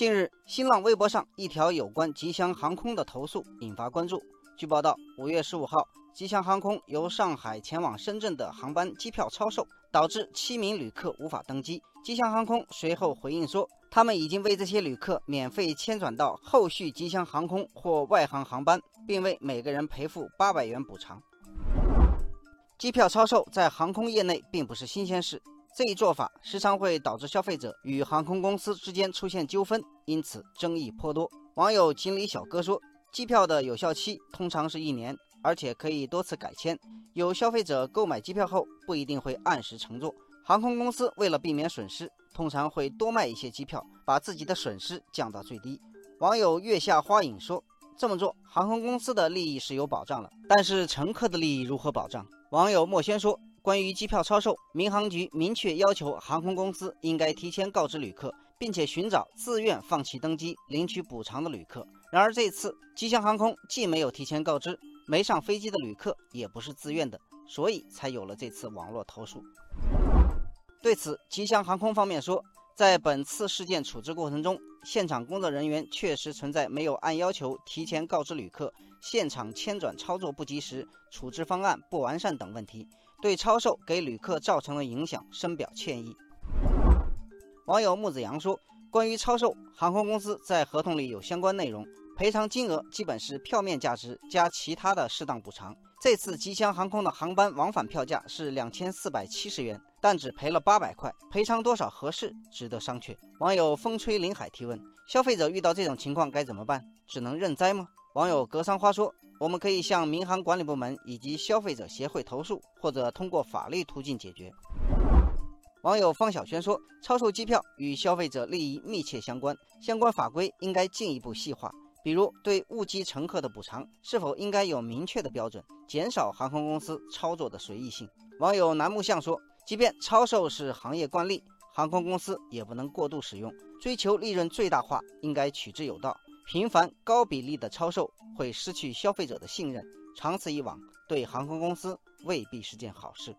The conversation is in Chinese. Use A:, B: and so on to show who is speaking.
A: 近日，新浪微博上一条有关吉祥航空的投诉引发关注。据报道，五月十五号，吉祥航空由上海前往深圳的航班机票超售，导致七名旅客无法登机。吉祥航空随后回应说，他们已经为这些旅客免费迁转到后续吉祥航空或外航航班，并为每个人赔付八百元补偿。机票超售在航空业内并不是新鲜事。这一做法时常会导致消费者与航空公司之间出现纠纷，因此争议颇多。网友锦鲤小哥说，机票的有效期通常是一年，而且可以多次改签。有消费者购买机票后不一定会按时乘坐，航空公司为了避免损失，通常会多卖一些机票，把自己的损失降到最低。网友月下花影说，这么做航空公司的利益是有保障了，但是乘客的利益如何保障？网友墨轩说。关于机票超售，民航局明确要求航空公司应该提前告知旅客，并且寻找自愿放弃登机领取补偿的旅客。然而这次吉祥航空既没有提前告知，没上飞机的旅客也不是自愿的，所以才有了这次网络投诉。对此，吉祥航空方面说，在本次事件处置过程中，现场工作人员确实存在没有按要求提前告知旅客、现场迁转操作不及时、处置方案不完善等问题。对超售给旅客造成的影响深表歉意。网友木子阳说：“关于超售，航空公司在合同里有相关内容，赔偿金额基本是票面价值加其他的适当补偿。这次吉祥航空的航班往返票价是两千四百七十元，但只赔了八百块，赔偿多少合适，值得商榷。”网友风吹林海提问：消费者遇到这种情况该怎么办？只能认栽吗？网友格桑花说：“我们可以向民航管理部门以及消费者协会投诉，或者通过法律途径解决。”网友方小轩说：“超售机票与消费者利益密切相关，相关法规应该进一步细化，比如对误机乘客的补偿是否应该有明确的标准，减少航空公司操作的随意性。”网友楠木像说：“即便超售是行业惯例，航空公司也不能过度使用，追求利润最大化应该取之有道。”频繁高比例的超售会失去消费者的信任，长此以往，对航空公司未必是件好事。